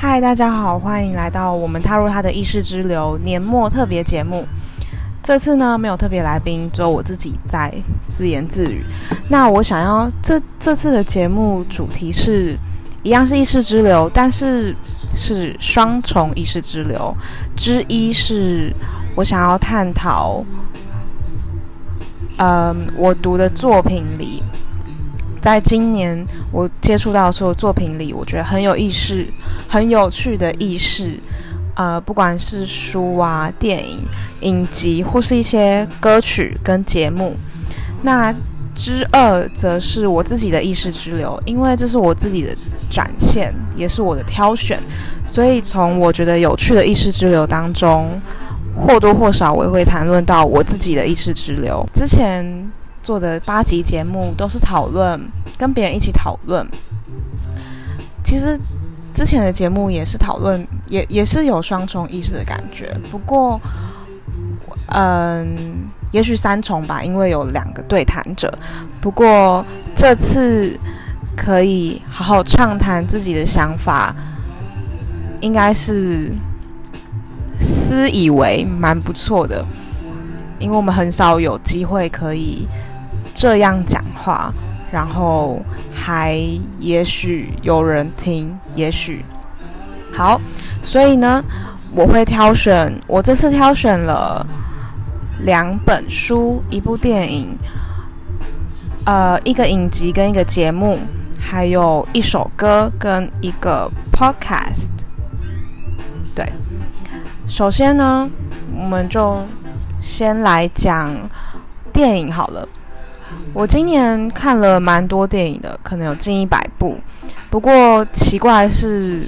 嗨，大家好，欢迎来到我们踏入他的意识之流年末特别节目。这次呢，没有特别来宾，只有我自己在自言自语。那我想要这这次的节目主题是一样是意识之流，但是是双重意识之流。之一是我想要探讨，嗯，我读的作品里。在今年我接触到所有作品里，我觉得很有意识、很有趣的意识，呃，不管是书啊、电影、影集，或是一些歌曲跟节目。那之二则是我自己的意识之流，因为这是我自己的展现，也是我的挑选，所以从我觉得有趣的意识之流当中，或多或少我也会谈论到我自己的意识之流。之前。做的八集节目都是讨论，跟别人一起讨论。其实之前的节目也是讨论，也也是有双重意识的感觉。不过，嗯，也许三重吧，因为有两个对谈者。不过这次可以好好畅谈自己的想法，应该是私以为蛮不错的，因为我们很少有机会可以。这样讲话，然后还也许有人听，也许好，所以呢，我会挑选，我这次挑选了两本书、一部电影、呃，一个影集跟一个节目，还有一首歌跟一个 podcast。对，首先呢，我们就先来讲电影好了。我今年看了蛮多电影的，可能有近一百部。不过奇怪的是，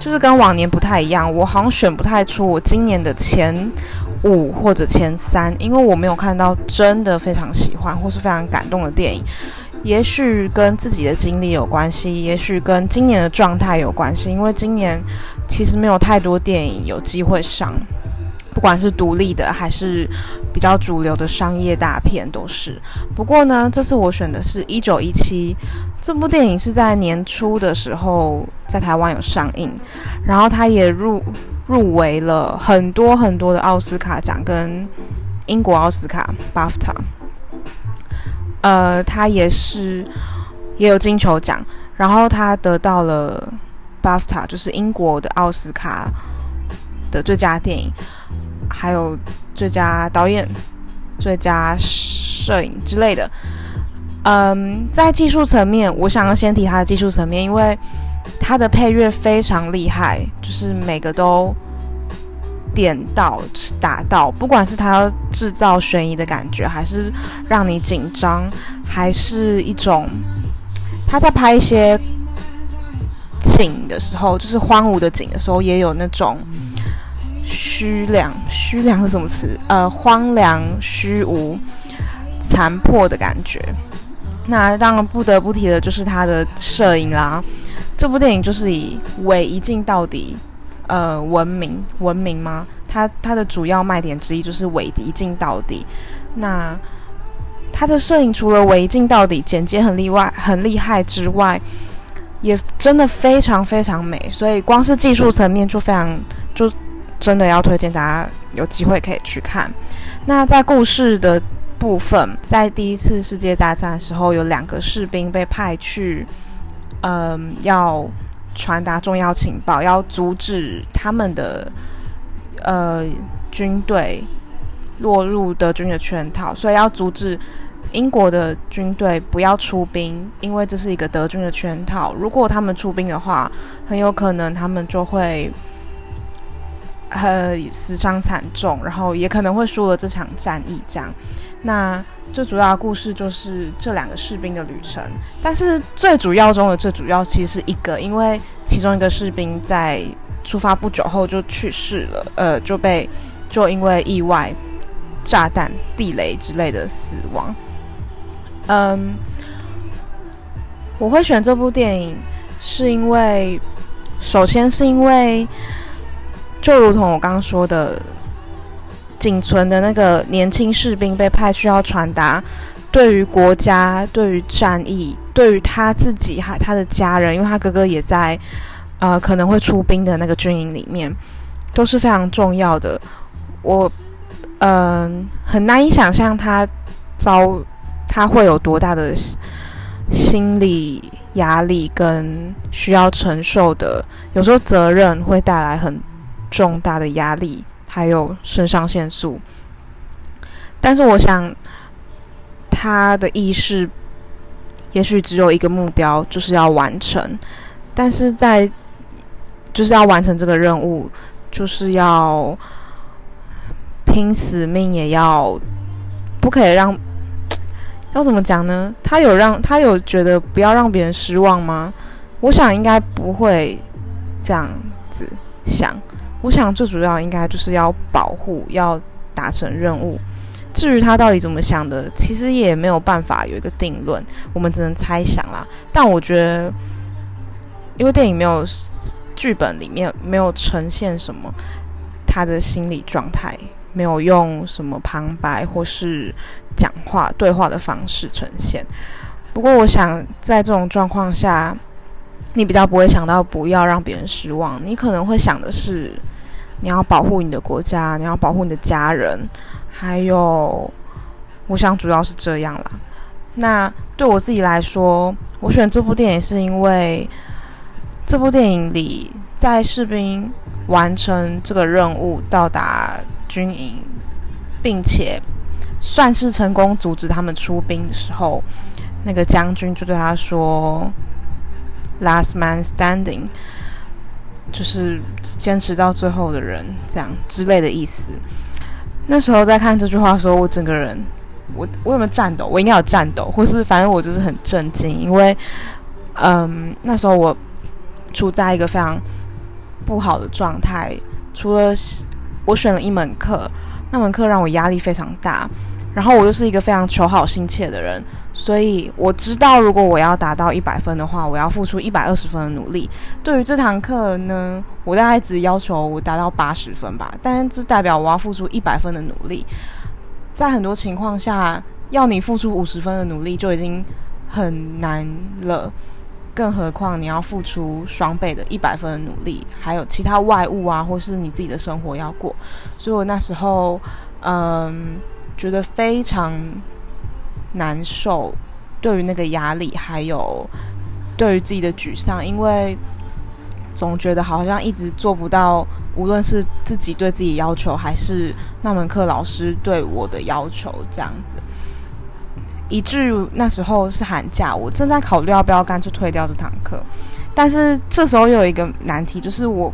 就是跟往年不太一样。我好像选不太出我今年的前五或者前三，因为我没有看到真的非常喜欢或是非常感动的电影。也许跟自己的经历有关系，也许跟今年的状态有关系。因为今年其实没有太多电影有机会上。不管是独立的还是比较主流的商业大片，都是。不过呢，这次我选的是《一九一七》这部电影，是在年初的时候在台湾有上映，然后它也入入围了很多很多的奥斯卡奖跟英国奥斯卡 （BAFTA）。呃，它也是也有金球奖，然后它得到了 BAFTA，就是英国的奥斯卡的最佳电影。还有最佳导演、最佳摄影之类的。嗯，在技术层面，我想要先提它的技术层面，因为它的配乐非常厉害，就是每个都点到打到，不管是它要制造悬疑的感觉，还是让你紧张，还是一种他在拍一些景的时候，就是荒芜的景的时候，也有那种。虚凉，虚凉是什么词？呃，荒凉、虚无、残破的感觉。那当然不得不提的就是他的摄影啦。这部电影就是以伪一镜到底，呃，闻名闻名吗？它它的主要卖点之一就是伪一镜到底。那他的摄影除了伪一镜到底，剪接很例外很厉害之外，也真的非常非常美。所以光是技术层面就非常就。真的要推荐大家有机会可以去看。那在故事的部分，在第一次世界大战的时候，有两个士兵被派去，嗯，要传达重要情报，要阻止他们的呃军队落入德军的圈套，所以要阻止英国的军队不要出兵，因为这是一个德军的圈套。如果他们出兵的话，很有可能他们就会。呃，死伤惨重，然后也可能会输了这场战役。这样，那最主要的故事就是这两个士兵的旅程。但是最主要中的最主要其实是一个，因为其中一个士兵在出发不久后就去世了，呃，就被就因为意外、炸弹、地雷之类的死亡。嗯，我会选这部电影，是因为首先是因为。就如同我刚刚说的，仅存的那个年轻士兵被派去要传达，对于国家、对于战役、对于他自己还他的家人，因为他哥哥也在呃可能会出兵的那个军营里面，都是非常重要的。我嗯、很难以想象他遭他会有多大的心理压力跟需要承受的，有时候责任会带来很重大的压力，还有肾上腺素。但是我想，他的意识也许只有一个目标，就是要完成。但是在就是要完成这个任务，就是要拼死命也要不可以让。要怎么讲呢？他有让他有觉得不要让别人失望吗？我想应该不会这样子想。我想最主要应该就是要保护，要达成任务。至于他到底怎么想的，其实也没有办法有一个定论，我们只能猜想啦。但我觉得，因为电影没有剧本里面没有呈现什么他的心理状态，没有用什么旁白或是讲话对话的方式呈现。不过，我想在这种状况下，你比较不会想到不要让别人失望，你可能会想的是，你要保护你的国家，你要保护你的家人。还有，我想主要是这样啦。那对我自己来说，我选这部电影是因为这部电影里，在士兵完成这个任务，到达军营，并且算是成功阻止他们出兵的时候，那个将军就对他说：“Last man standing”，就是坚持到最后的人，这样之类的意思。那时候在看这句话的时候，我整个人，我我有没有颤抖？我应该有颤抖，或是反正我就是很震惊，因为，嗯，那时候我处在一个非常不好的状态。除了我选了一门课，那门课让我压力非常大，然后我又是一个非常求好心切的人。所以我知道，如果我要达到一百分的话，我要付出一百二十分的努力。对于这堂课呢，我大概只要求我达到八十分吧，但这代表我要付出一百分的努力。在很多情况下，要你付出五十分的努力就已经很难了，更何况你要付出双倍的一百分的努力，还有其他外物啊，或是你自己的生活要过。所以我那时候，嗯，觉得非常。难受，对于那个压力，还有对于自己的沮丧，因为总觉得好像一直做不到，无论是自己对自己要求，还是那门课老师对我的要求，这样子，以至于那时候是寒假，我正在考虑要不要干脆退掉这堂课，但是这时候有一个难题，就是我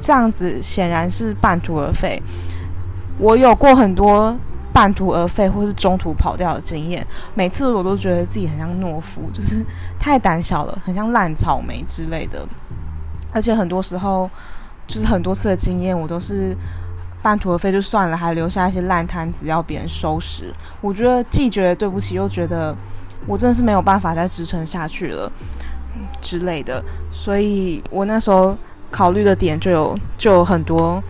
这样子显然是半途而废，我有过很多。半途而废或是中途跑掉的经验，每次我都觉得自己很像懦夫，就是太胆小了，很像烂草莓之类的。而且很多时候，就是很多次的经验，我都是半途而废就算了，还留下一些烂摊子要别人收拾。我觉得既觉得对不起，又觉得我真的是没有办法再支撑下去了之类的。所以我那时候考虑的点就有就有很多。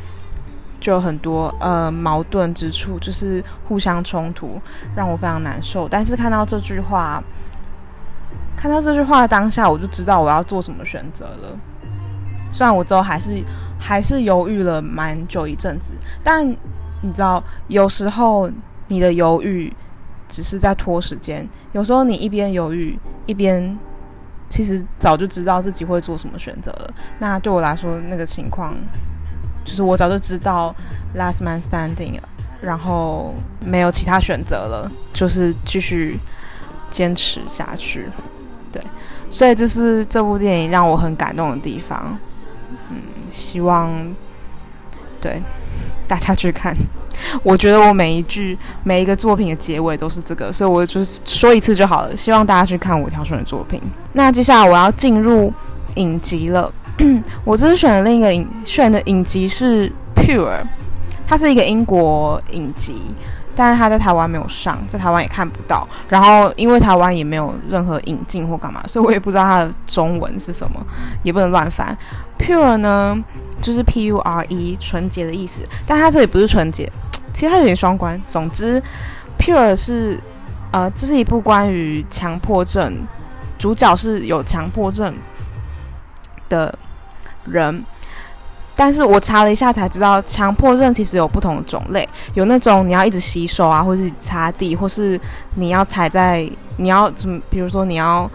就有很多呃矛盾之处，就是互相冲突，让我非常难受。但是看到这句话，看到这句话当下，我就知道我要做什么选择了。虽然我之后还是还是犹豫了蛮久一阵子，但你知道，有时候你的犹豫只是在拖时间，有时候你一边犹豫一边其实早就知道自己会做什么选择了。那对我来说，那个情况。就是我早就知道 last man standing，了然后没有其他选择了，就是继续坚持下去。对，所以这是这部电影让我很感动的地方。嗯，希望对大家去看。我觉得我每一句每一个作品的结尾都是这个，所以我就是说一次就好了。希望大家去看我挑选的作品。那接下来我要进入影集了。我这次选的另一个影选的影集是《Pure》，它是一个英国影集，但是它在台湾没有上，在台湾也看不到。然后因为台湾也没有任何引进或干嘛，所以我也不知道它的中文是什么，也不能乱翻。Pure 呢，就是 P U R E，纯洁的意思，但它这里不是纯洁，其实它有点双关。总之，Pure 是呃，这是一部关于强迫症，主角是有强迫症的人。但是我查了一下才知道，强迫症其实有不同的种类，有那种你要一直洗手啊，或是擦地，或是你要踩在，你要怎么，比如说你要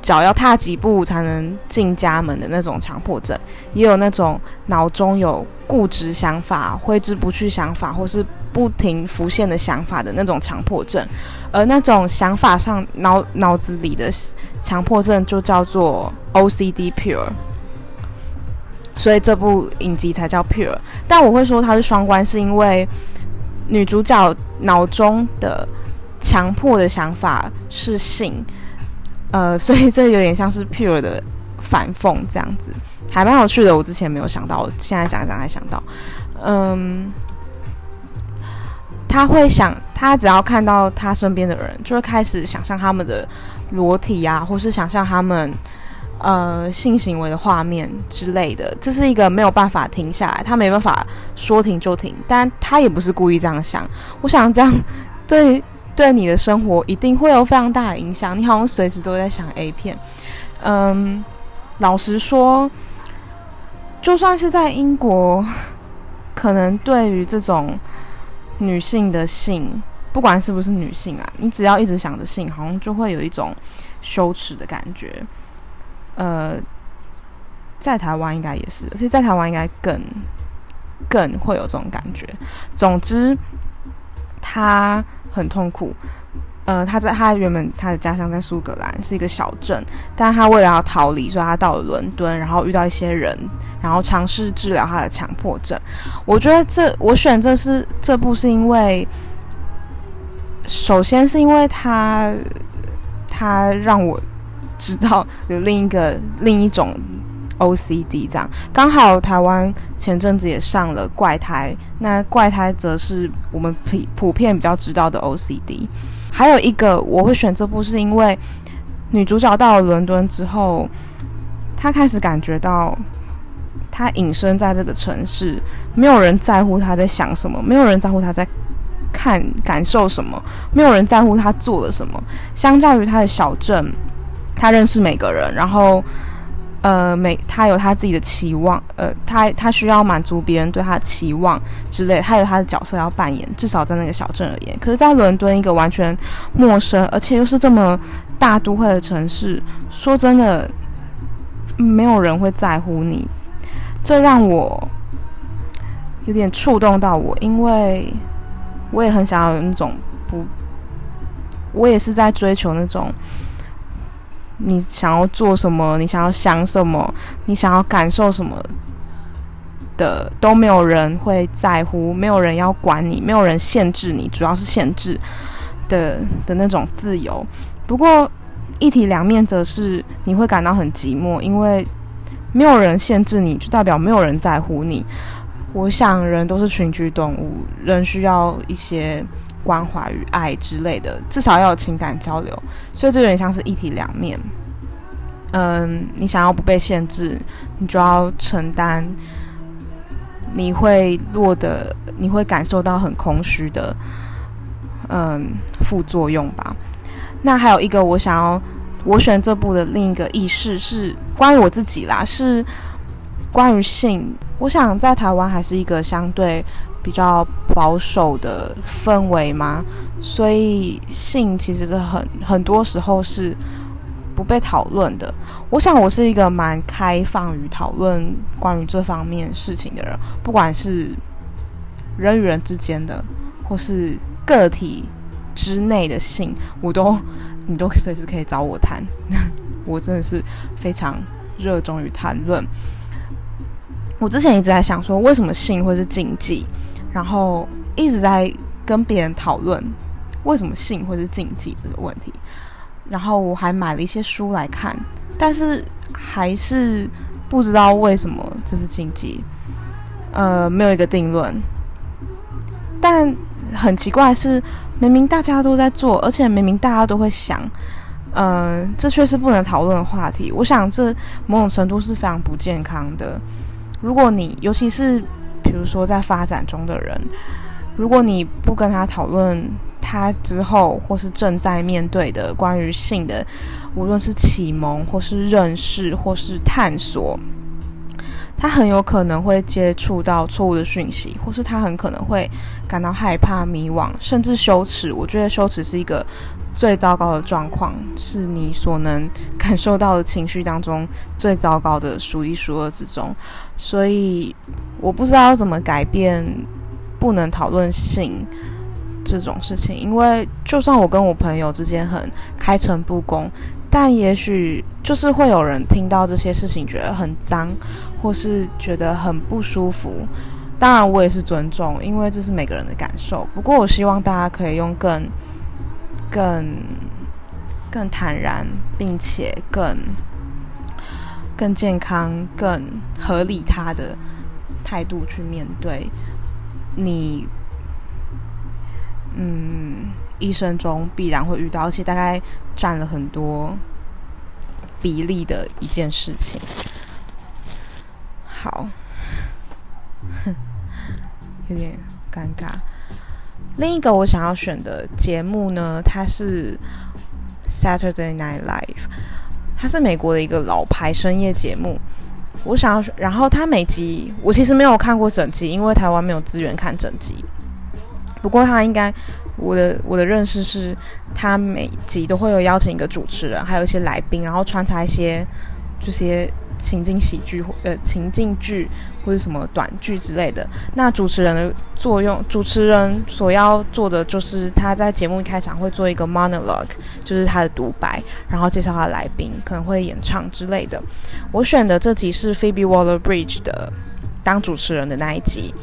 脚要踏几步才能进家门的那种强迫症，也有那种脑中有固执想法、挥之不去想法，或是不停浮现的想法的那种强迫症，而那种想法上脑脑子里的强迫症就叫做 OCD pure。所以这部影集才叫 Pure，但我会说它是双关，是因为女主角脑中的强迫的想法是性，呃，所以这有点像是 Pure 的反讽这样子，还蛮有趣的。我之前没有想到，现在讲一讲才想到，嗯，他会想，他只要看到他身边的人，就会开始想象他们的裸体啊，或是想象他们。呃，性行为的画面之类的，这是一个没有办法停下来，他没办法说停就停，但他也不是故意这样想。我想这样对对你的生活一定会有非常大的影响，你好像随时都在想 A 片。嗯，老实说，就算是在英国，可能对于这种女性的性，不管是不是女性啊，你只要一直想着性，好像就会有一种羞耻的感觉。呃，在台湾应该也是，而且在台湾应该更更会有这种感觉。总之，他很痛苦。呃，他在他原本他的家乡在苏格兰是一个小镇，但他为了要逃离，所以他到了伦敦，然后遇到一些人，然后尝试治疗他的强迫症。我觉得这我选这是这部是因为，首先是因为他他让我。知道有另一个另一种 OCD 这样，刚好台湾前阵子也上了怪胎，那怪胎则是我们普普遍比较知道的 OCD。还有一个我会选这部，是因为女主角到了伦敦之后，她开始感觉到她隐身在这个城市，没有人在乎她在想什么，没有人在乎她在看感受什么，没有人在乎她做了什么。相较于她的小镇。他认识每个人，然后，呃，每他有他自己的期望，呃，他他需要满足别人对他的期望之类，他有他的角色要扮演，至少在那个小镇而言。可是，在伦敦一个完全陌生，而且又是这么大都会的城市，说真的，没有人会在乎你，这让我有点触动到我，因为我也很想要有那种不，我也是在追求那种。你想要做什么？你想要想什么？你想要感受什么的都没有人会在乎，没有人要管你，没有人限制你，主要是限制的的那种自由。不过一体两面则是你会感到很寂寞，因为没有人限制你，就代表没有人在乎你。我想人都是群居动物，人需要一些。关怀与爱之类的，至少要有情感交流，所以这有点像是一体两面。嗯，你想要不被限制，你就要承担，你会落得，你会感受到很空虚的，嗯，副作用吧。那还有一个，我想要我选这部的另一个意识是关于我自己啦，是关于性。我想在台湾还是一个相对。比较保守的氛围嘛？所以性其实是很很多时候是不被讨论的。我想我是一个蛮开放于讨论关于这方面事情的人，不管是人与人之间的，或是个体之内的性，我都你都随时可以找我谈。我真的是非常热衷于谈论。我之前一直在想说，为什么性会是禁忌？然后一直在跟别人讨论为什么性会是禁忌这个问题，然后我还买了一些书来看，但是还是不知道为什么这是禁忌，呃，没有一个定论。但很奇怪的是，明明大家都在做，而且明明大家都会想，呃，这却是不能讨论的话题。我想这某种程度是非常不健康的。如果你尤其是。比如说，在发展中的人，如果你不跟他讨论他之后或是正在面对的关于性的，无论是启蒙或是认识或是探索，他很有可能会接触到错误的讯息，或是他很可能会感到害怕、迷惘，甚至羞耻。我觉得羞耻是一个最糟糕的状况，是你所能感受到的情绪当中最糟糕的数一数二之中。所以我不知道要怎么改变不能讨论性这种事情，因为就算我跟我朋友之间很开诚布公。但也许就是会有人听到这些事情觉得很脏，或是觉得很不舒服。当然，我也是尊重，因为这是每个人的感受。不过，我希望大家可以用更、更、更坦然，并且更、更健康、更合理他的态度去面对你。嗯。一生中必然会遇到，而且大概占了很多比例的一件事情。好，有点尴尬。另一个我想要选的节目呢，它是 Saturday Night Live，它是美国的一个老牌深夜节目。我想要，然后它每集我其实没有看过整集，因为台湾没有资源看整集。不过它应该。我的我的认识是，它每集都会有邀请一个主持人，还有一些来宾，然后穿插一些这些情景喜剧或呃情境剧或者什么短剧之类的。那主持人的作用，主持人所要做的就是他在节目一开场会做一个 monologue，就是他的独白，然后介绍他的来宾，可能会演唱之类的。我选的这集是 Phoebe Waller-Bridge 的当主持人的那一集，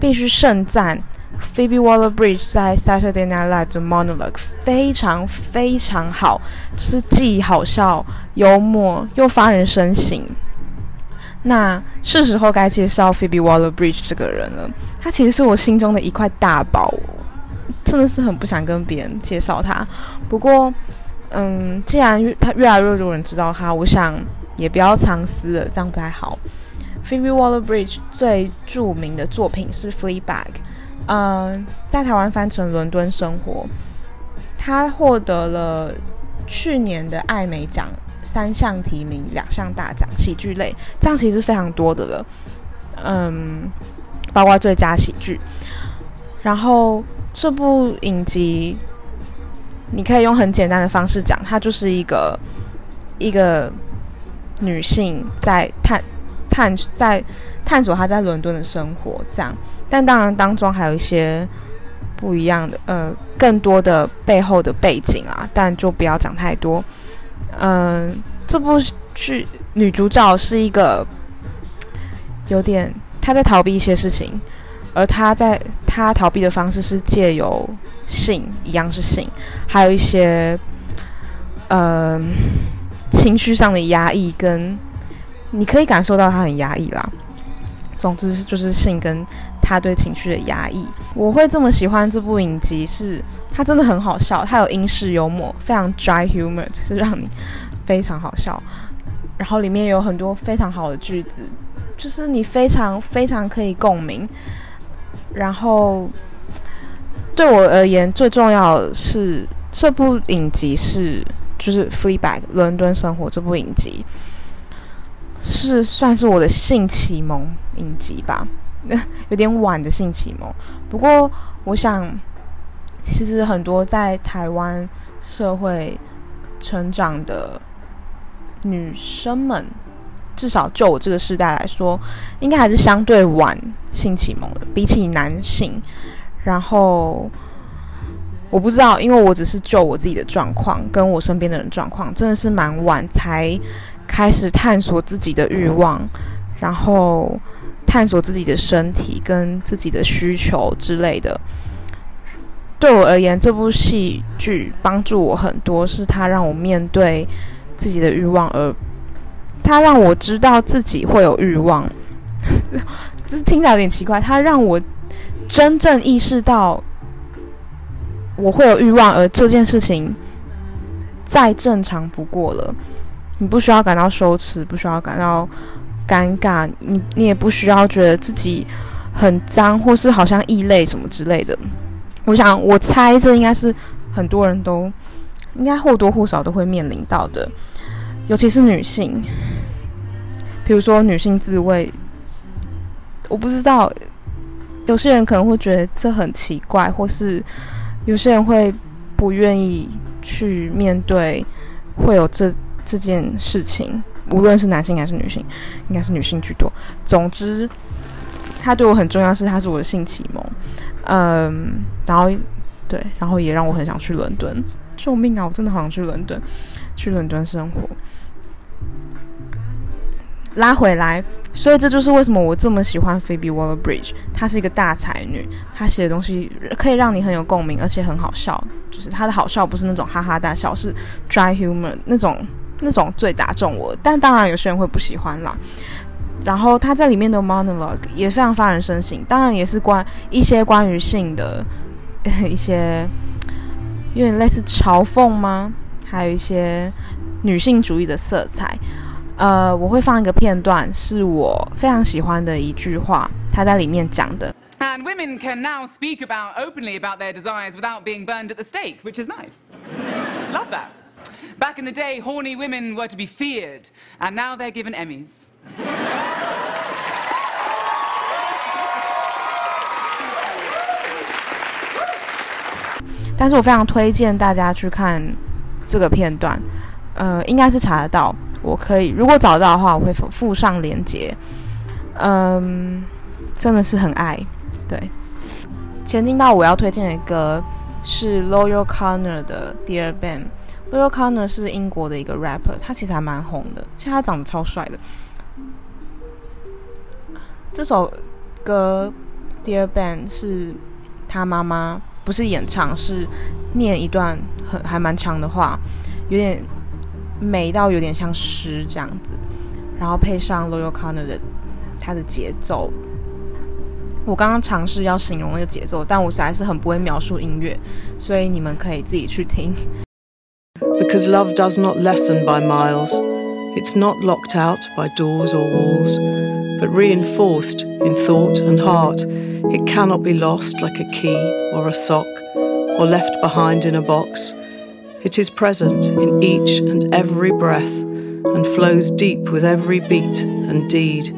必须盛赞。Phoebe Waller-Bridge 在 Saturday Night Live 的 monologue 非常非常好，就是既好笑、幽默又发人深省。那是时候该介绍 Phoebe Waller-Bridge 这个人了。他其实是我心中的一块大宝，真的是很不想跟别人介绍他。不过，嗯，既然他越来越多人知道他，我想也不要藏私了，这样不太好。Phoebe Waller-Bridge 最著名的作品是 Fleabag。嗯、在台湾翻成《伦敦生活》，他获得了去年的艾美奖三项提名，两项大奖，喜剧类，这样其实非常多的了。嗯，包括最佳喜剧。然后这部影集，你可以用很简单的方式讲，它就是一个一个女性在探探在探索她在伦敦的生活，这样。但当然，当中还有一些不一样的，呃，更多的背后的背景啊，但就不要讲太多。嗯、这部剧女主角是一个有点她在逃避一些事情，而她在她逃避的方式是借由性，一样是性，还有一些呃情绪上的压抑，跟你可以感受到她很压抑啦。总之就是性跟。他对情绪的压抑，我会这么喜欢这部影集，是它真的很好笑，它有英式幽默，非常 dry humor，就是让你非常好笑。然后里面有很多非常好的句子，就是你非常非常可以共鸣。然后对我而言，最重要的是这部影集是就是《Fleabag》伦敦生活这部影集，是算是我的性启蒙影集吧。有点晚的性启蒙，不过我想，其实很多在台湾社会成长的女生们，至少就我这个世代来说，应该还是相对晚性启蒙的，比起男性。然后我不知道，因为我只是就我自己的状况，跟我身边的人状况，真的是蛮晚才开始探索自己的欲望，然后。探索自己的身体跟自己的需求之类的，对我而言，这部戏剧帮助我很多，是它让我面对自己的欲望，而它让我知道自己会有欲望。这听起来有点奇怪，它让我真正意识到我会有欲望，而这件事情再正常不过了。你不需要感到羞耻，不需要感到。尴尬，你你也不需要觉得自己很脏，或是好像异类什么之类的。我想，我猜这应该是很多人都应该或多或少都会面临到的，尤其是女性。比如说女性自慰，我不知道，有些人可能会觉得这很奇怪，或是有些人会不愿意去面对会有这这件事情，无论是男性还是女性，应该是女性居多。总之，他对我很重要，是他是我的性启蒙，嗯，然后对，然后也让我很想去伦敦。救命啊！我真的好想去伦敦，去伦敦生活。拉回来，所以这就是为什么我这么喜欢 Phoebe Waller-Bridge。她是一个大才女，她写的东西可以让你很有共鸣，而且很好笑。就是她的好笑不是那种哈哈大笑，是 dry humor 那种，那种最打中我。但当然有些人会不喜欢啦。然后他在里面的 monologue 也非常发人深省，当然也是关一些关于性的一些。有点类似嘲讽吗？还有一些女性主义的色彩。呃，我会放一个片段，是我非常喜欢的一句话，他在里面讲的。And women can now speak about openly about their desires without being burned at the stake, which is nice. Love that. Back in the day, horny women were to be feared, and now they're given Emmys. 但是我非常推荐大家去看这个片段，呃，应该是查得到。我可以，如果找到的话，我会附上链接。嗯，真的是很爱。对，前进到我要推荐的歌是 Loyal Carner 的 Dear Ben。Loyle Carner 是英国的一个 rapper，他其实还蛮红的，其实他长得超帅的。这首歌 Dear Ben 是他妈妈。不是演唱，是念一段很还蛮长的话，有点美到有点像诗这样子，然后配上 Loyle Carner 的他的节奏。我刚刚尝试要形容那个节奏，但我实在是很不会描述音乐，所以你们可以自己去听。Because love does not lessen by miles, it's not locked out by doors or walls, but reinforced in thought and heart. It cannot be lost like a key or a sock, or left behind in a box. It is present in each and every breath, and flows deep with every beat and deed.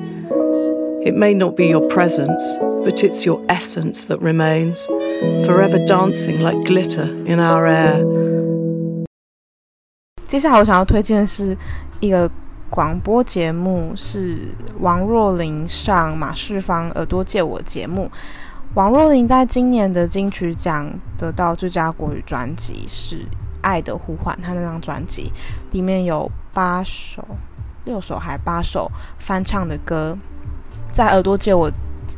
It may not be your presence, but it's your essence that remains, forever dancing like glitter in our air. 接下来我想要推荐的是一个广播节目是王若琳上马世芳耳朵借我节目。王若琳在今年的金曲奖得到最佳国语专辑是《爱的呼唤》，她那张专辑里面有八首、六首还八首翻唱的歌。在耳朵借我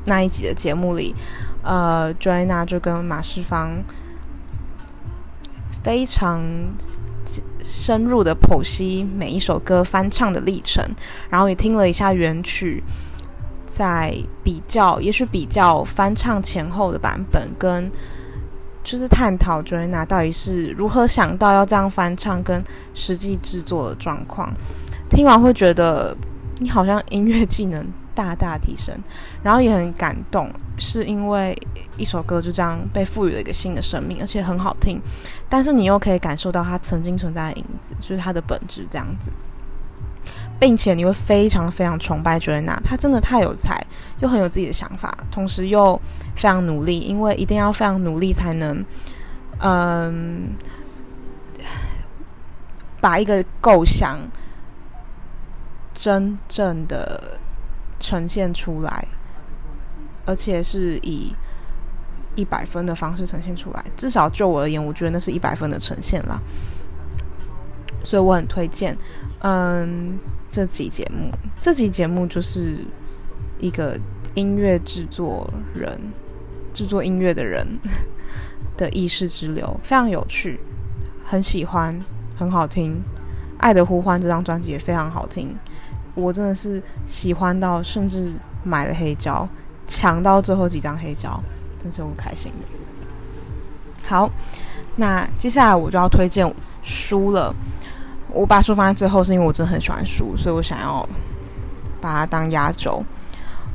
那一集的节目里，呃，Joanna 就跟马世芳非常。深入的剖析每一首歌翻唱的历程，然后也听了一下原曲，在比较，也许比较翻唱前后的版本，跟就是探讨 Joanna 到底是如何想到要这样翻唱，跟实际制作的状况。听完会觉得你好像音乐技能大大提升，然后也很感动，是因为一首歌就这样被赋予了一个新的生命，而且很好听。但是你又可以感受到它曾经存在的影子，就是它的本质这样子，并且你会非常非常崇拜 Joanna，她真的太有才，又很有自己的想法，同时又非常努力，因为一定要非常努力才能，嗯，把一个构想真正的。呈现出来，而且是以一百分的方式呈现出来。至少就我而言，我觉得那是一百分的呈现啦。所以我很推荐，嗯，这集节目，这集节目就是一个音乐制作人、制作音乐的人 的意识之流，非常有趣，很喜欢，很好听。《爱的呼唤》这张专辑也非常好听。我真的是喜欢到，甚至买了黑胶，抢到最后几张黑胶，真是很开心的。好，那接下来我就要推荐书了。我把书放在最后，是因为我真的很喜欢书，所以我想要把它当压轴。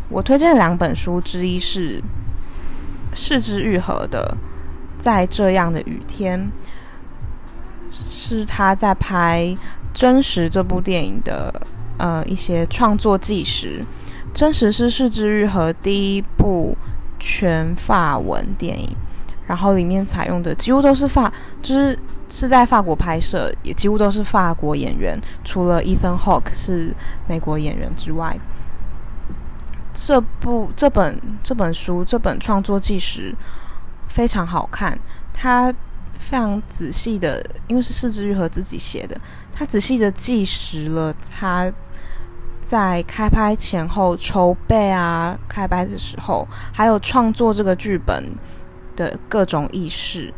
我推荐的两本书之一是四肢愈合的《在这样的雨天》，是他在拍《真实》这部电影的。呃一些创作纪实，真实是是枝裕和第一部全法文电影，然后里面采用的几乎都是法，就是是在法国拍摄，也几乎都是法国演员，除了 Ethan Hawke 是美国演员之外。这部这本这本书这本创作纪实非常好看，它非常仔细的，因为是是枝裕和自己写的，他仔细的纪实了他在开拍前后筹备啊，开拍的时候，还有创作这个剧本的各种意识。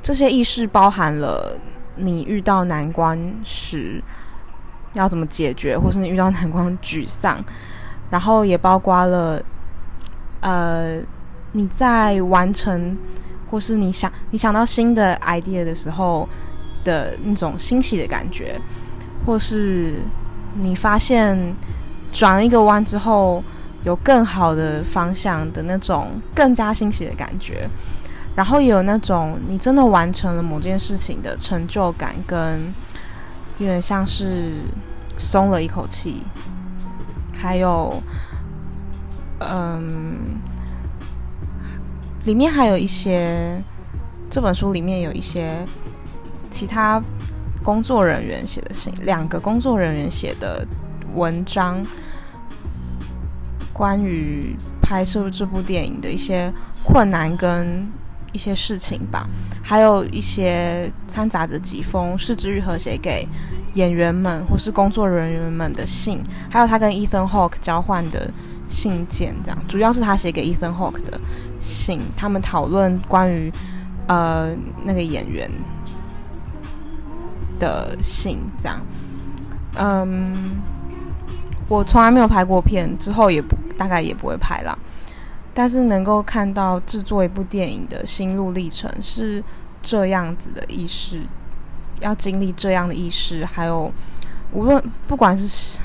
这些意识包含了你遇到难关时要怎么解决，或是你遇到难关沮丧。然后也包括了，呃，你在完成或是你想你想到新的 idea 的时候的那种欣喜的感觉，或是你发现转了一个弯之后有更好的方向的那种更加欣喜的感觉，然后也有那种你真的完成了某件事情的成就感，跟有点像是松了一口气。还有，嗯，里面还有一些，这本书里面有一些其他工作人员写的信，两个工作人员写的文章，关于拍摄这部电影的一些困难跟一些事情吧，还有一些掺杂着几封是枝裕和写给。演员们或是工作人员们的信，还有他跟 Ethan Hawke 交换的信件，这样主要是他写给 Ethan Hawke 的信，他们讨论关于呃那个演员的信，这样。嗯，我从来没有拍过片，之后也不大概也不会拍了，但是能够看到制作一部电影的心路历程是这样子的意识。要经历这样的意识，还有无论不管是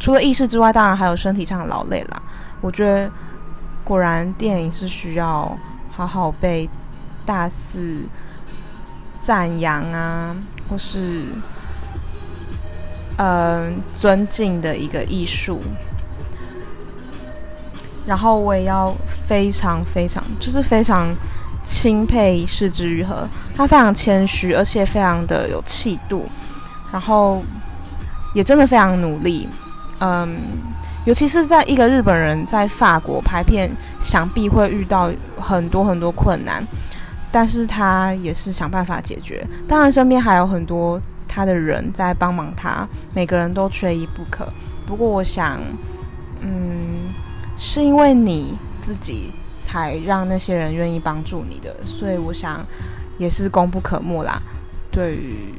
除了意识之外，当然还有身体上的劳累啦。我觉得果然电影是需要好好被大肆赞扬啊，或是嗯、尊敬的一个艺术。然后我也要非常非常，就是非常。钦佩是枝裕和，他非常谦虚，而且非常的有气度，然后也真的非常努力。嗯，尤其是在一个日本人在法国拍片，想必会遇到很多很多困难，但是他也是想办法解决。当然，身边还有很多他的人在帮忙他，每个人都缺一不可。不过，我想，嗯，是因为你自己。才让那些人愿意帮助你的，所以我想也是功不可没啦。对于，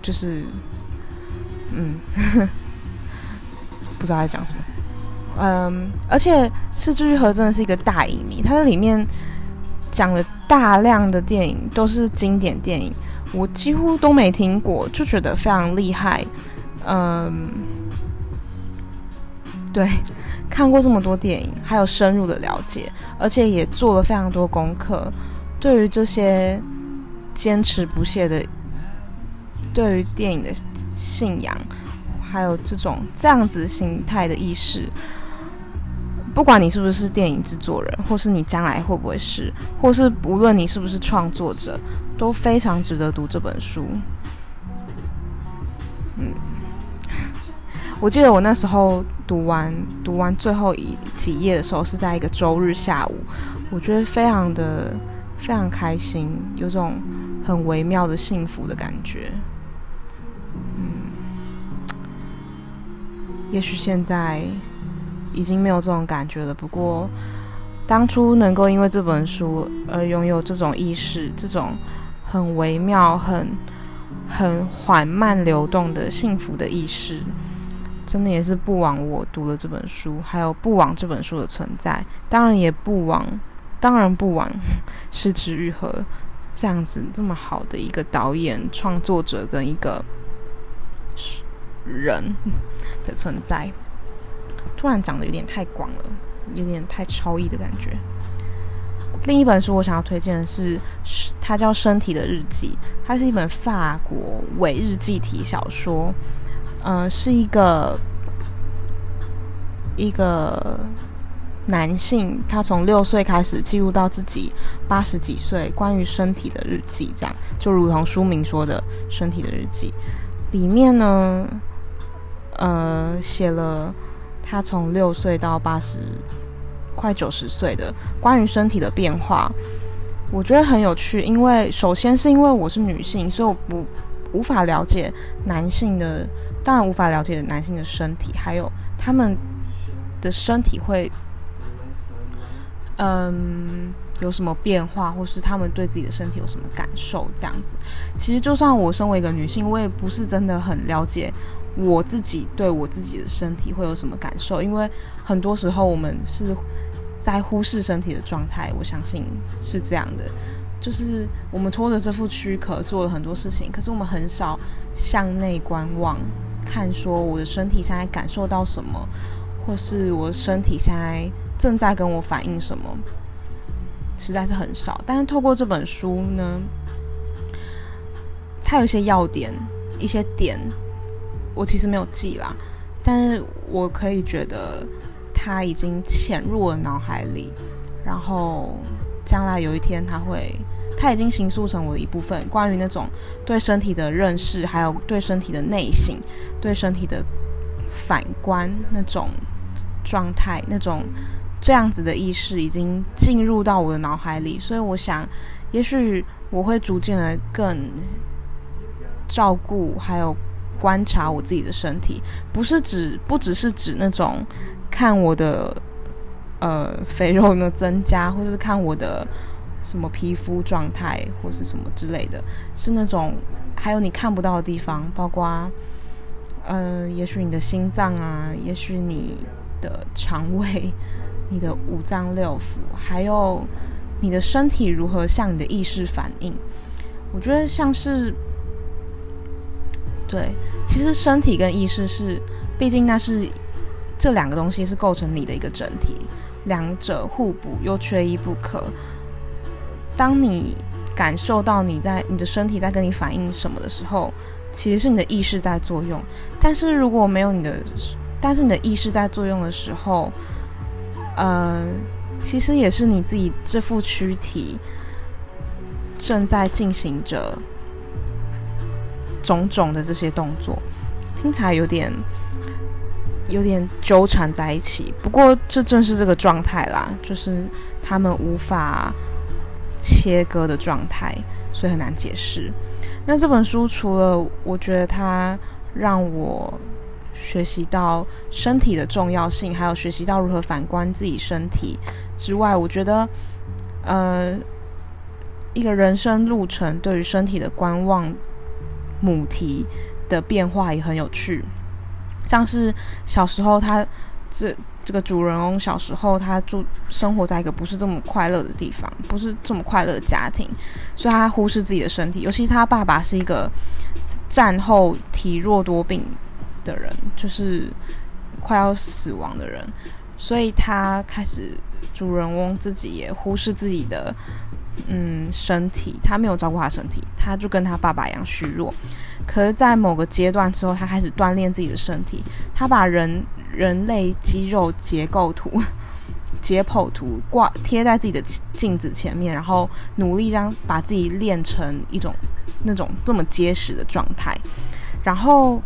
就是，嗯，不知道在讲什么。嗯，而且是枝裕和真的是一个大影迷，他在里面讲了大量的电影，都是经典电影，我几乎都没听过，就觉得非常厉害。嗯，对。看过这么多电影，还有深入的了解，而且也做了非常多功课。对于这些坚持不懈的，对于电影的信仰，还有这种这样子形态的意识，不管你是不是电影制作人，或是你将来会不会是，或是无论你是不是创作者，都非常值得读这本书。嗯。我记得我那时候读完读完最后一几页的时候，是在一个周日下午，我觉得非常的非常开心，有种很微妙的幸福的感觉。嗯，也许现在已经没有这种感觉了。不过当初能够因为这本书而拥有这种意识，这种很微妙、很很缓慢流动的幸福的意识。真的也是不枉我读了这本书，还有不枉这本书的存在，当然也不枉，当然不枉是枝裕和这样子这么好的一个导演、创作者跟一个人的存在。突然讲的有点太广了，有点太超意的感觉。另一本书我想要推荐的是，它叫《身体的日记》，它是一本法国伪日记体小说。嗯、是一个一个男性，他从六岁开始记录到自己八十几岁关于身体的日记，这样就如同书名说的“身体的日记”，里面呢，呃，写了他从六岁到八十快九十岁的关于身体的变化，我觉得很有趣，因为首先是因为我是女性，所以我不无法了解男性的，当然无法了解男性的身体，还有他们的身体会。嗯，有什么变化，或是他们对自己的身体有什么感受？这样子，其实就算我身为一个女性，我也不是真的很了解我自己对我自己的身体会有什么感受，因为很多时候我们是在忽视身体的状态。我相信是这样的，就是我们拖着这副躯壳做了很多事情，可是我们很少向内观望，看说我的身体现在感受到什么，或是我身体现在。正在跟我反映什么，实在是很少。但是透过这本书呢，它有一些要点、一些点，我其实没有记啦。但是我可以觉得它已经潜入了脑海里，然后将来有一天，它会，它已经形塑成我的一部分。关于那种对身体的认识，还有对身体的内省、对身体的反观那种状态，那种。这样子的意识已经进入到我的脑海里，所以我想，也许我会逐渐的更照顾，还有观察我自己的身体，不是指，不只是指那种看我的呃肥肉有没有增加，或者是看我的什么皮肤状态，或是什么之类的，是那种还有你看不到的地方，包括呃，也许你的心脏啊，也许你的肠胃。你的五脏六腑，还有你的身体如何向你的意识反应？我觉得像是，对，其实身体跟意识是，毕竟那是这两个东西是构成你的一个整体，两者互补又缺一不可。当你感受到你在你的身体在跟你反映什么的时候，其实是你的意识在作用。但是如果没有你的，但是你的意识在作用的时候。呃，其实也是你自己这副躯体正在进行着种种的这些动作，听起来有点有点纠缠在一起。不过这正是这个状态啦，就是他们无法切割的状态，所以很难解释。那这本书除了我觉得它让我。学习到身体的重要性，还有学习到如何反观自己身体之外，我觉得，呃，一个人生路程对于身体的观望母题的变化也很有趣。像是小时候他，这这个主人翁小时候他住生活在一个不是这么快乐的地方，不是这么快乐的家庭，所以他忽视自己的身体，尤其是他爸爸是一个战后体弱多病。的人就是快要死亡的人，所以他开始主人翁自己也忽视自己的嗯身体，他没有照顾他身体，他就跟他爸爸一样虚弱。可是，在某个阶段之后，他开始锻炼自己的身体，他把人人类肌肉结构图、解剖图挂贴在自己的镜子前面，然后努力让把自己练成一种那种这么结实的状态，然后。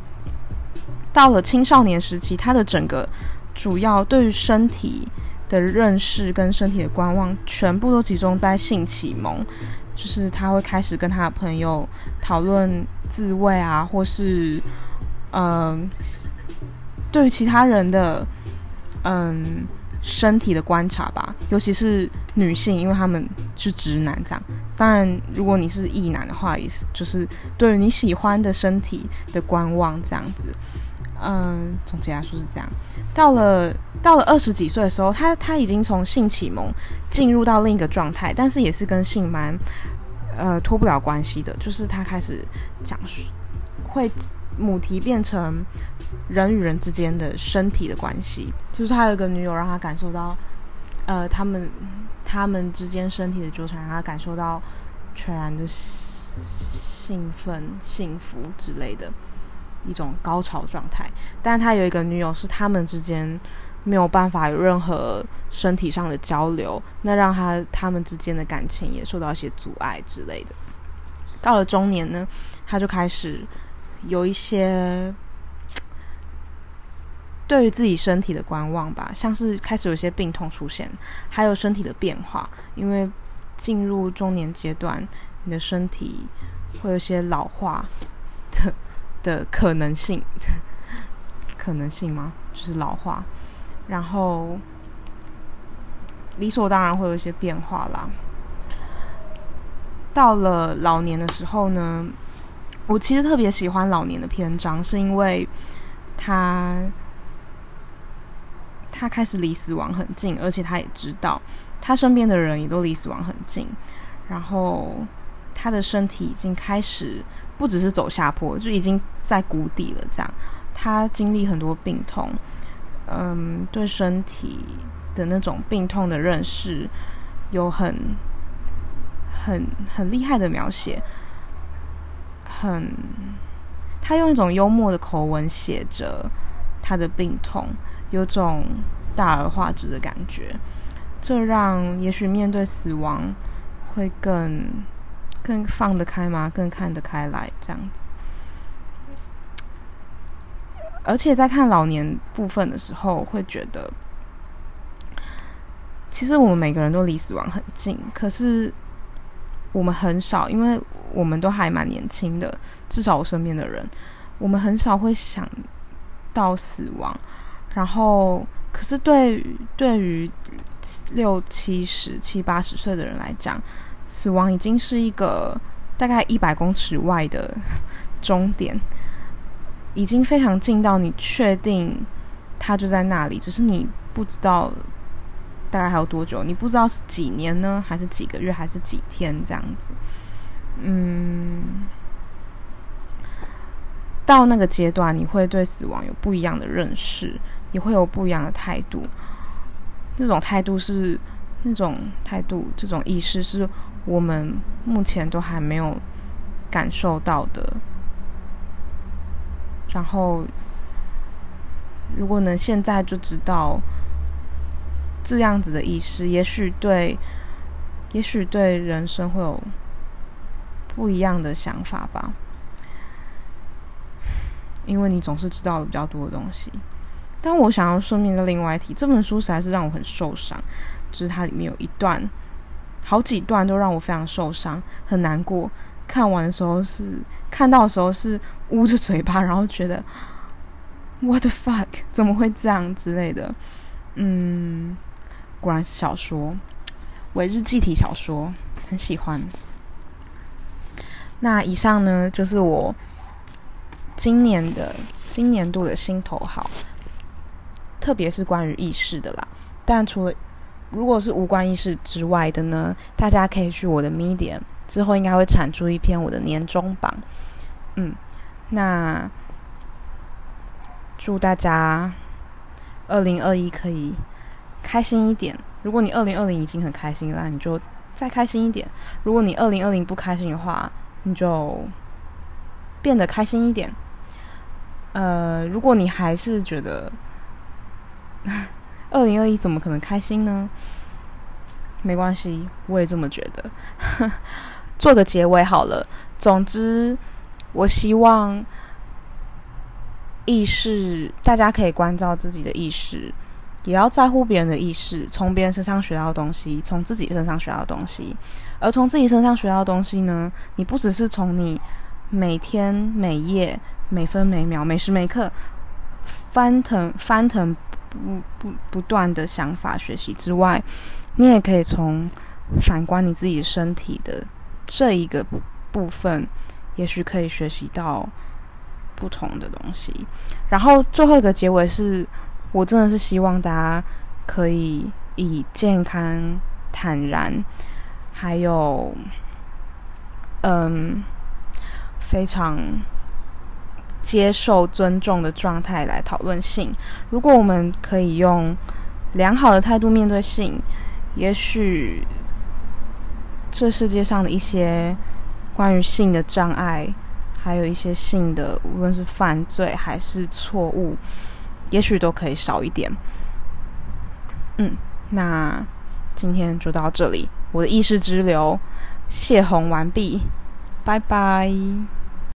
到了青少年时期，他的整个主要对于身体的认识跟身体的观望，全部都集中在性启蒙，就是他会开始跟他的朋友讨论自慰啊，或是嗯、对于其他人的嗯身体的观察吧，尤其是女性，因为他们是直男这样。当然，如果你是异男的话，也是就是对于你喜欢的身体的观望这样子。嗯，总结来说是这样。到了到了二十几岁的时候，他他已经从性启蒙进入到另一个状态，但是也是跟性蛮呃脱不了关系的。就是他开始讲述，会母题变成人与人之间的身体的关系。就是他有一个女友，让他感受到呃他们他们之间身体的纠缠，让他感受到全然的兴奋、幸福之类的。一种高潮状态。但他有一个女友，是他们之间没有办法有任何身体上的交流，那让他他们之间的感情也受到一些阻碍之类的。到了中年呢，他就开始有一些对于自己身体的观望吧，像是开始有些病痛出现，还有身体的变化，因为进入中年阶段，你的身体会有些老化的 的可能性，可能性吗？就是老化，然后理所当然会有一些变化啦。到了老年的时候呢，我其实特别喜欢老年的篇章，是因为他他开始离死亡很近，而且他也知道他身边的人也都离死亡很近，然后他的身体已经开始不只是走下坡，就已经在谷底了。这样，他经历很多病痛，嗯，对身体的那种病痛的认识有很。很很厉害的描写，很，他用一种幽默的口吻写着他的病痛，有种大而化之的感觉，这让也许面对死亡会更更放得开吗？更看得开来这样子。而且在看老年部分的时候，会觉得，其实我们每个人都离死亡很近，可是。我们很少，因为我们都还蛮年轻的，至少我身边的人，我们很少会想到死亡。然后，可是对于对于六七十、七八十岁的人来讲，死亡已经是一个大概一百公尺外的 终点，已经非常近到你确定他就在那里，只是你不知道。大概还有多久？你不知道是几年呢，还是几个月，还是几天这样子？嗯，到那个阶段，你会对死亡有不一样的认识，也会有不一样的态度。这种态度是那种态度，这种意识是我们目前都还没有感受到的。然后，如果能现在就知道。这样子的意识，也许对，也许对人生会有不一样的想法吧。因为你总是知道了比较多的东西。但我想要顺便的另外一提，这本书实在是让我很受伤，就是它里面有一段，好几段都让我非常受伤，很难过。看完的时候是看到的时候是捂着嘴巴，然后觉得 What the fuck？怎么会这样之类的？嗯。果然是小说，伪日记体小说，很喜欢。那以上呢，就是我今年的今年度的心头好，特别是关于意识的啦。但除了如果是无关意识之外的呢，大家可以去我的 Medium，之后应该会产出一篇我的年终榜。嗯，那祝大家二零二一可以。开心一点。如果你二零二零已经很开心了，你就再开心一点。如果你二零二零不开心的话，你就变得开心一点。呃，如果你还是觉得二零二一怎么可能开心呢？没关系，我也这么觉得。做个结尾好了。总之，我希望意识，大家可以关照自己的意识。也要在乎别人的意识，从别人身上学到东西，从自己身上学到东西。而从自己身上学到东西呢，你不只是从你每天每夜每分每秒每时每刻翻腾翻腾不不不断的想法学习之外，你也可以从反观你自己身体的这一个部分，也许可以学习到不同的东西。然后最后一个结尾是。我真的是希望大家可以以健康、坦然，还有嗯非常接受、尊重的状态来讨论性。如果我们可以用良好的态度面对性，也许这世界上的一些关于性的障碍，还有一些性的，无论是犯罪还是错误，也许都可以少一点。嗯，那今天就到这里，我的意识之流泄洪完毕，拜拜。